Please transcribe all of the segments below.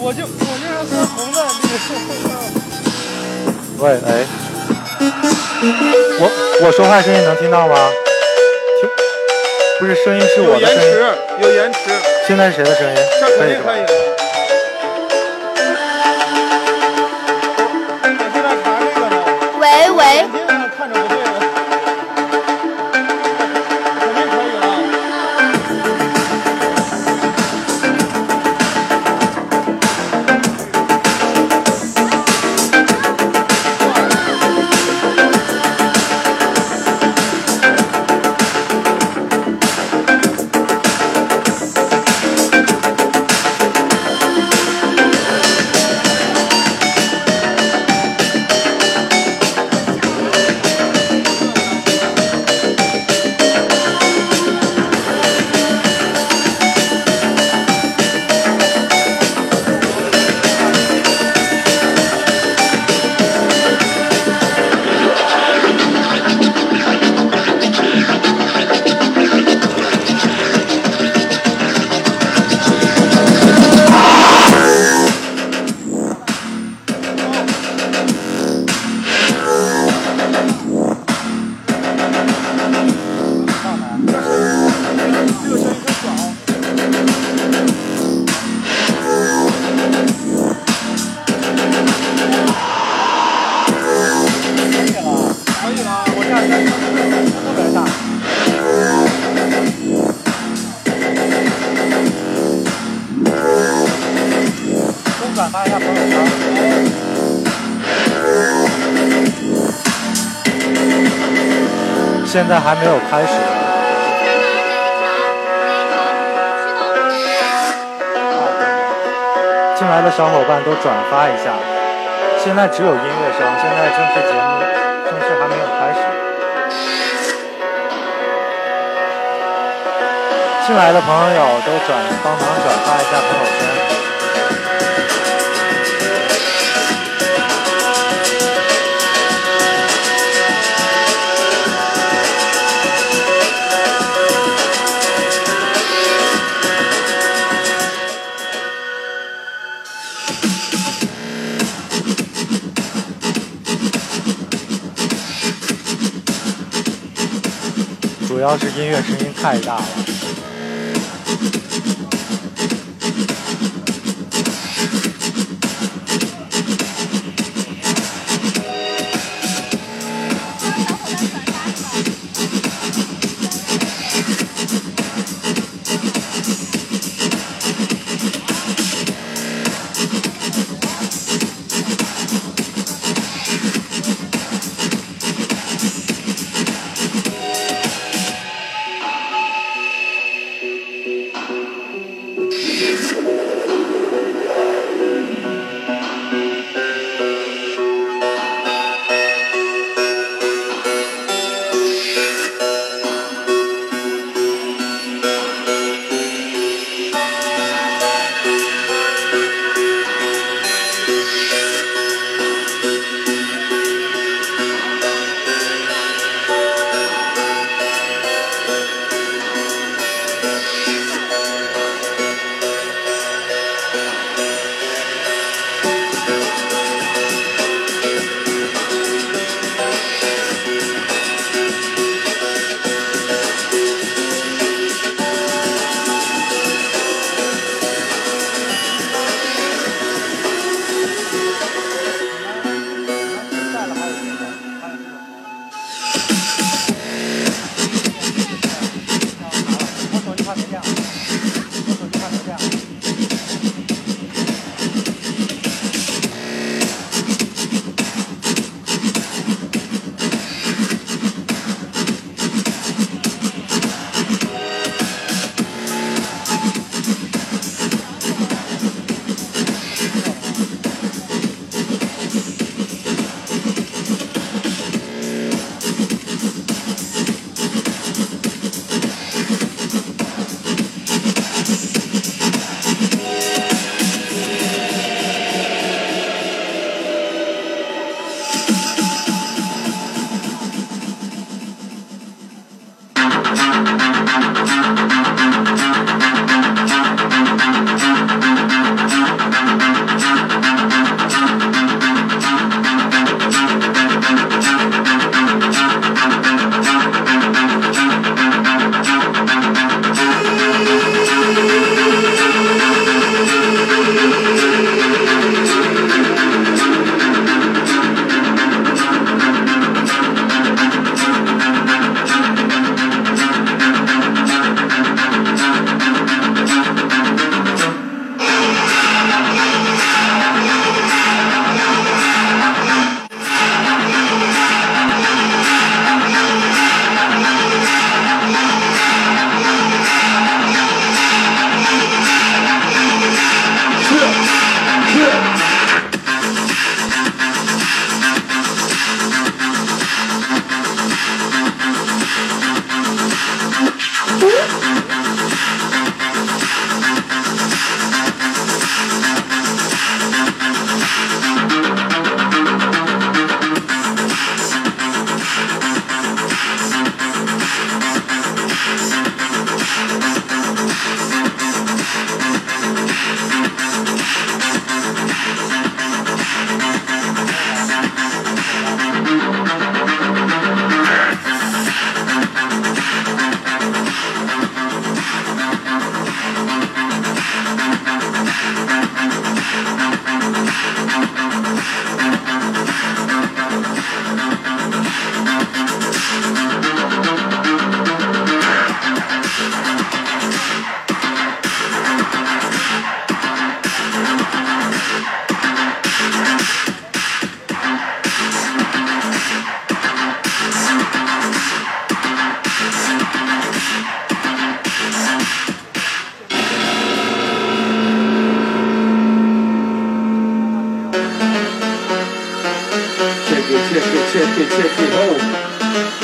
我就我就要穿红的，你别穿红的。喂，哎，我我说话声音能听到吗？听，不是声音是我的声音。有延迟，有延迟。现在是谁的声音？这可以现在还没有开始。进来的小伙伴都转发一下。现在只有音乐声，现在正式节目正式还没有开始。进来的朋友都转，帮忙转发一下朋友圈。主要是音乐声音太大了。Roll.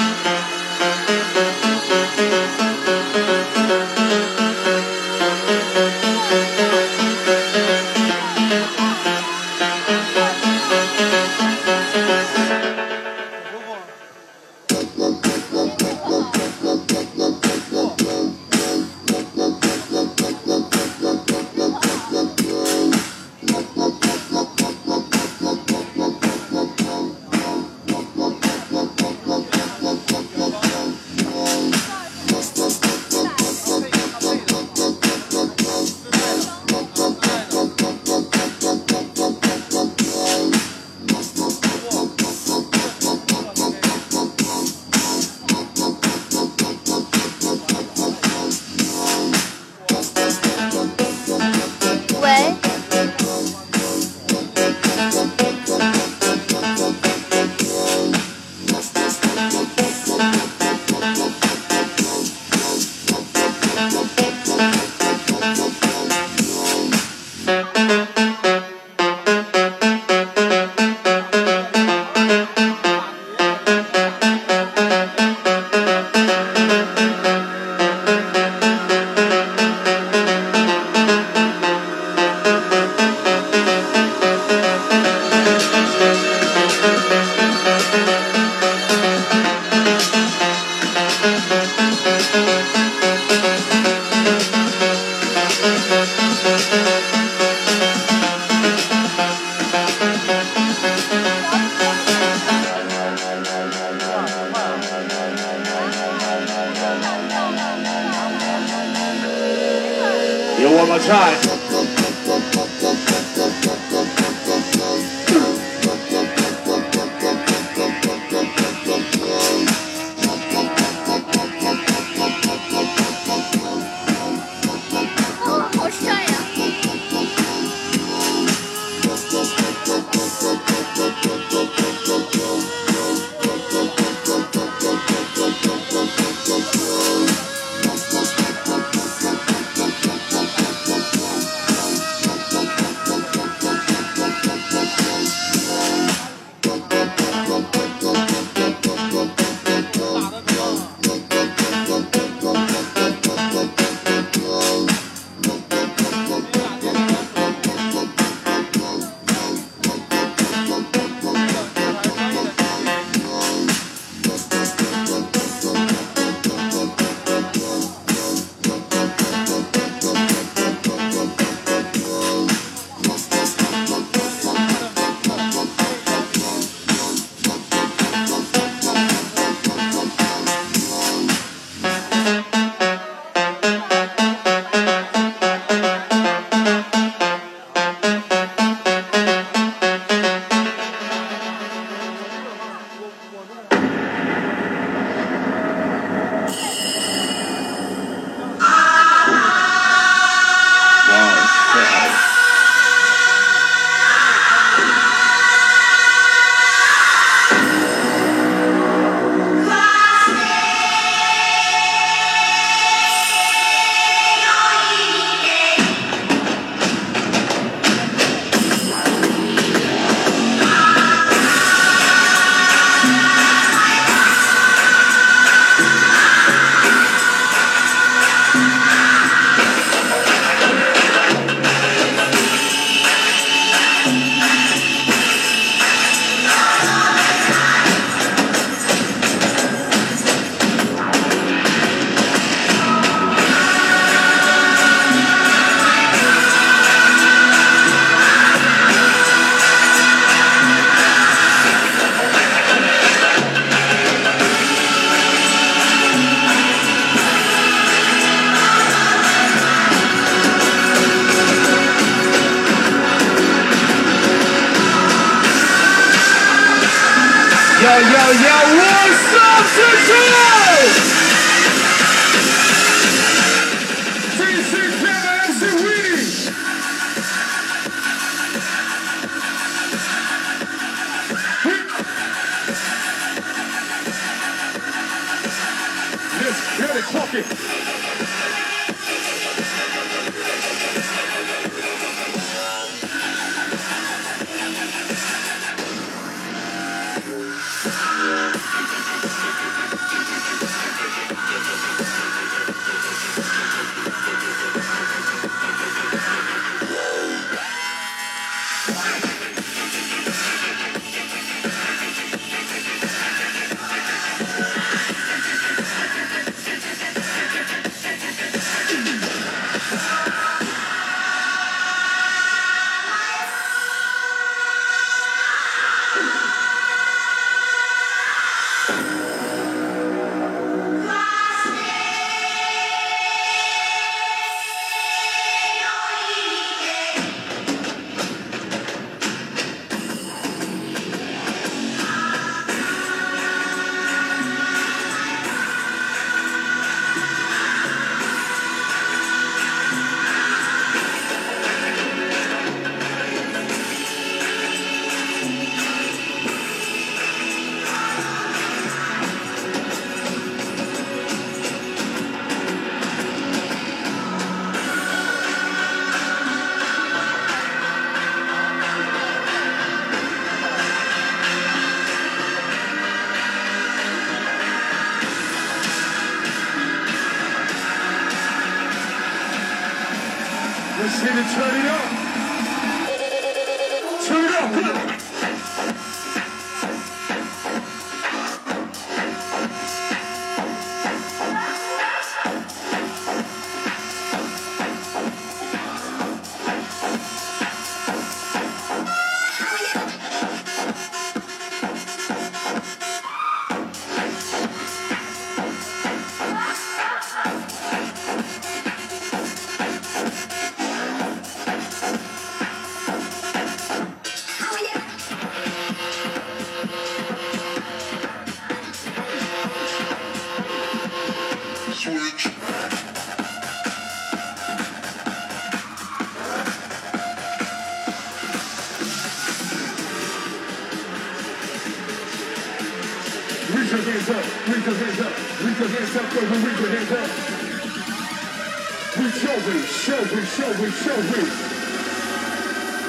yo, yo, what's up, Central?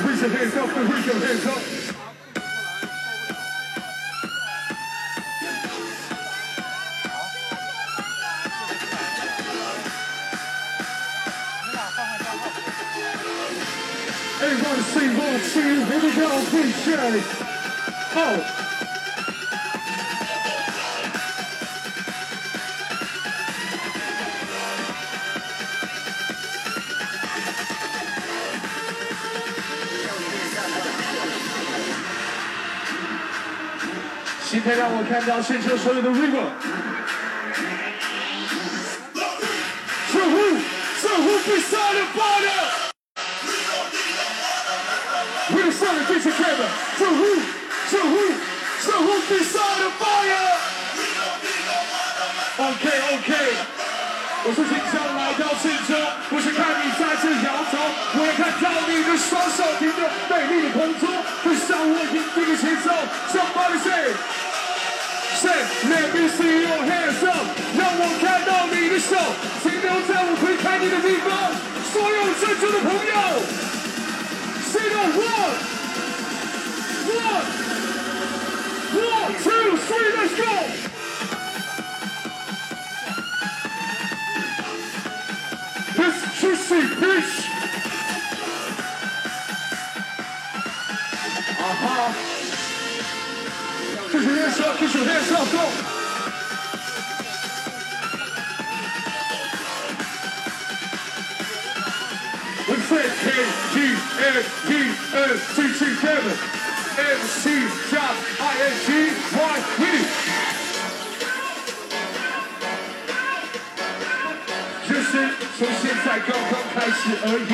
Raise your hands up and raise your hands up. Everyone sing one, two, here we go, appreciate. Oh. 今天让我看到郑州所有的 rigor，for who，for who，for who beside the fire？We are together，for who，for who，for who beside the fire？OK OK，我是秦霄来到郑州，不是看你再次摇头，我要看张力的双手举着魅力的。finish. Uh-huh. Put your hands up, put your hands up, go. K-G-N-D-S-T-T Kevin M-C-J-I-N-G-Y-E 从现在刚刚开始而已。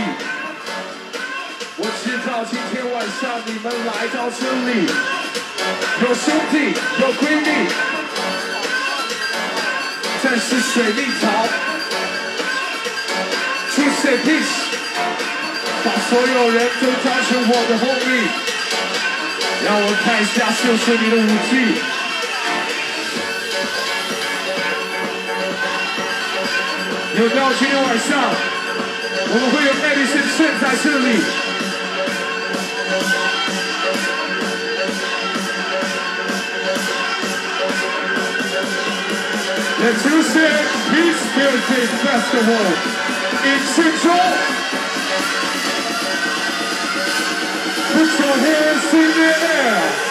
我知道今天晚上你们来到这里，有兄弟，有闺蜜，这是水蜜桃。Peace，把所有人都当成我的 homie，让我看一下秀秀你的舞技。有到今天晚上，我们会有爱丽丝正在这里。The Tuesday Peace Music Festival in Central. Put your hands in the air.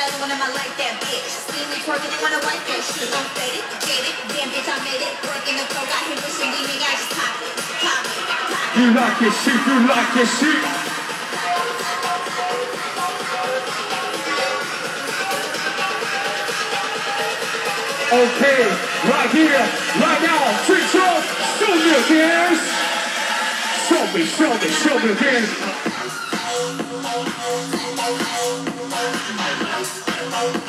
another one of my life, that bitch. See me twerking wanna wipe that shit. I'm faded, jaded, damn bitch, I made it. Working the flow, got him pushing me, I just pop it, pop it, pop it. You like this shit, you like this shit. Okay, right here, right now, Trick show, show me your hands. Show me, show me, show me your hands.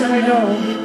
I know.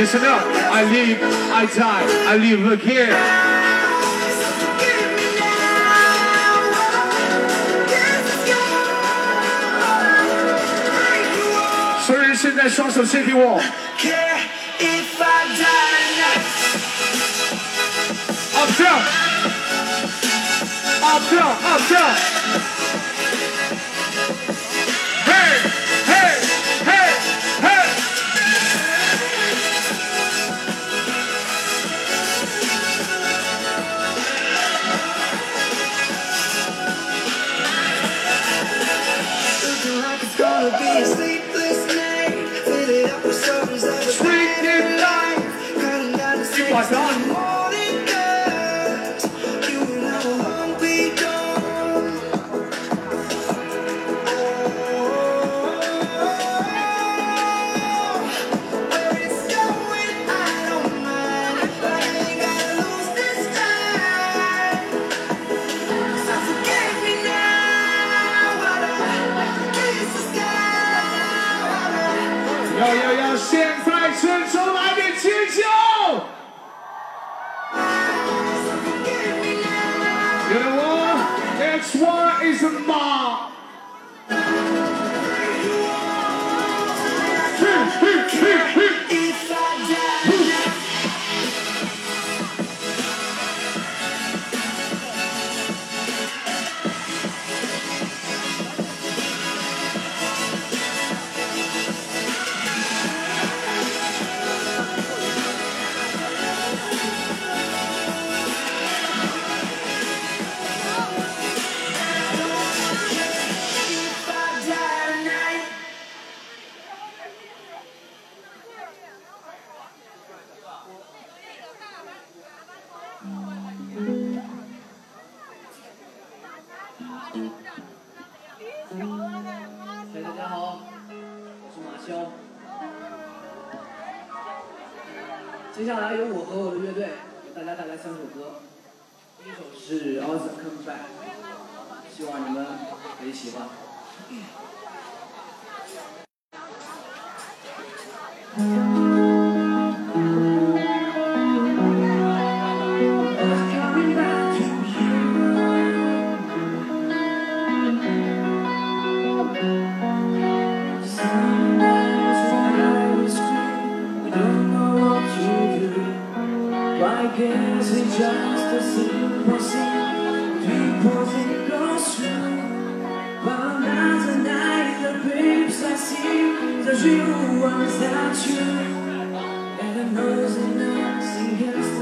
Listen up. I live. I die, I live. again. listen that song, so see if if I die Up down. Up down, up down. You know what? That's why it's a mob. just a simple scene People think goes through But now tonight, the babes I see There's you, I'm without you And I know that nothing else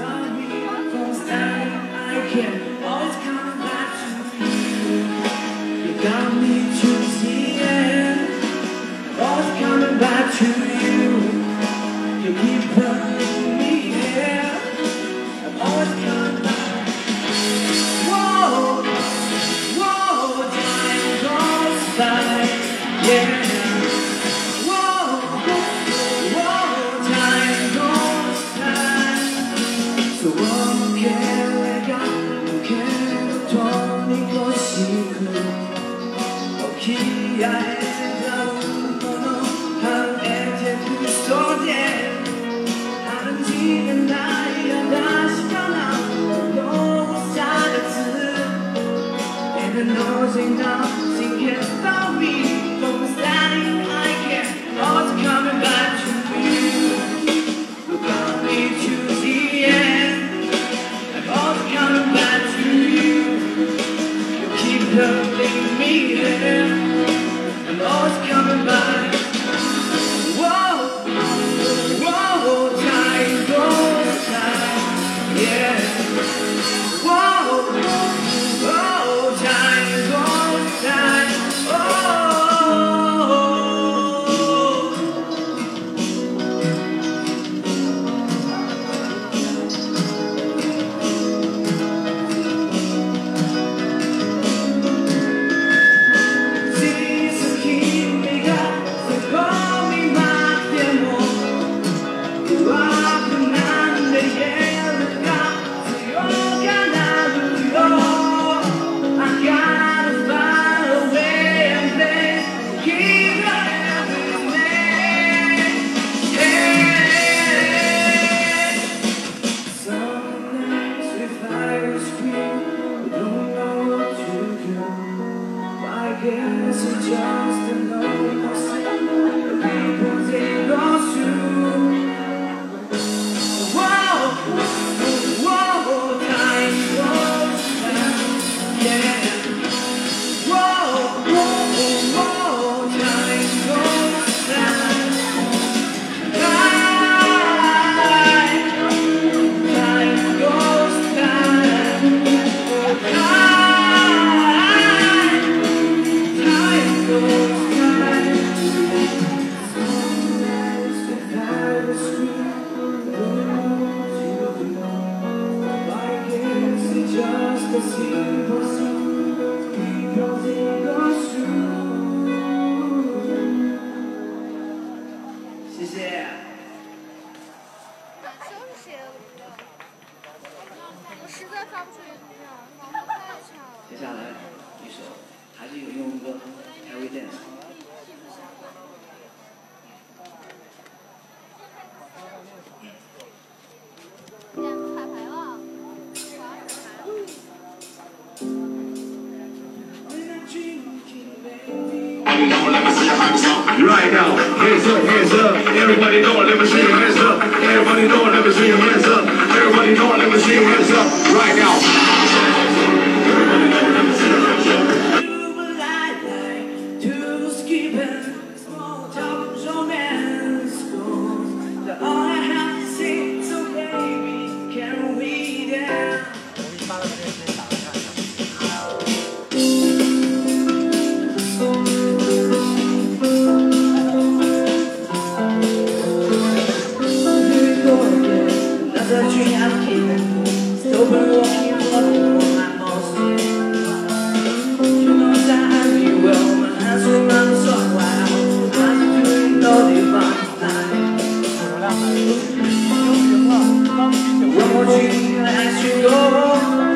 esqueci você. 我经历了许多。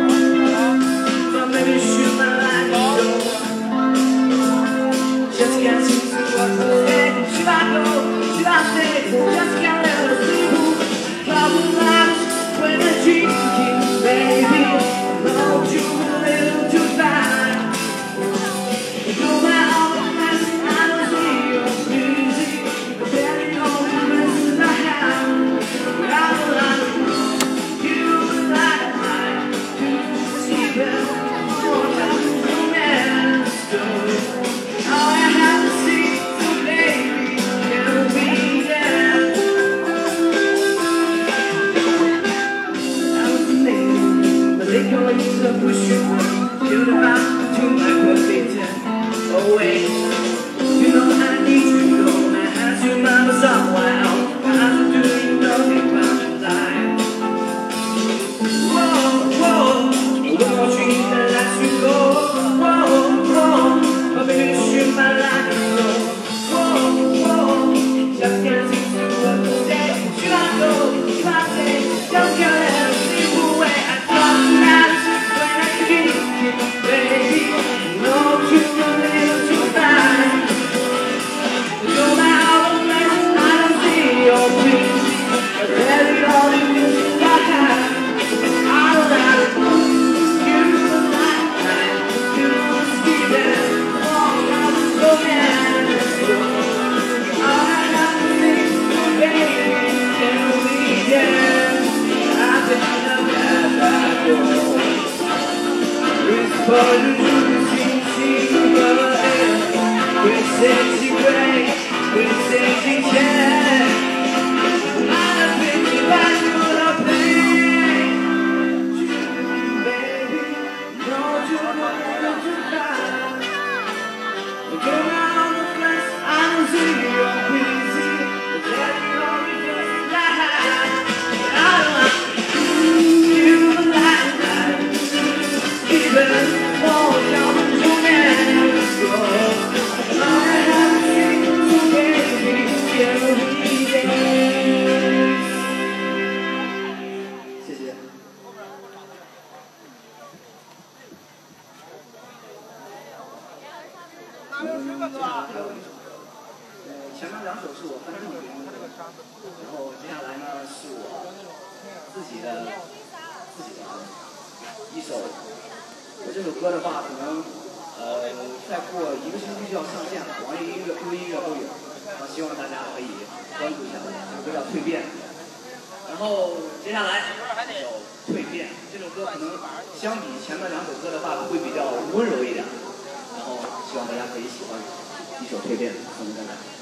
希望大家可以关注一下我，这首歌叫《蜕变》，然后接下来有《蜕变》这首歌，可能相比前面两首歌的话会比较温柔一点，然后希望大家可以喜欢一首《蜕变》，我们再来。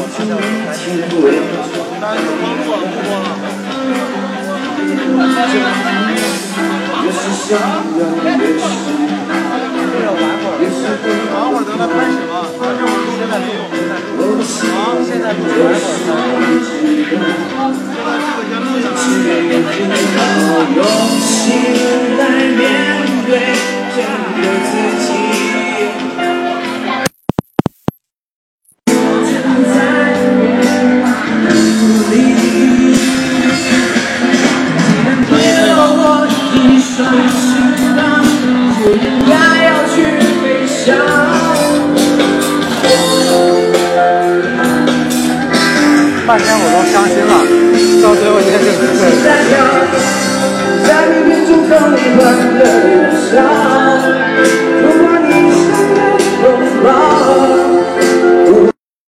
一切我是小是我是假无的，用心来面对真个自己。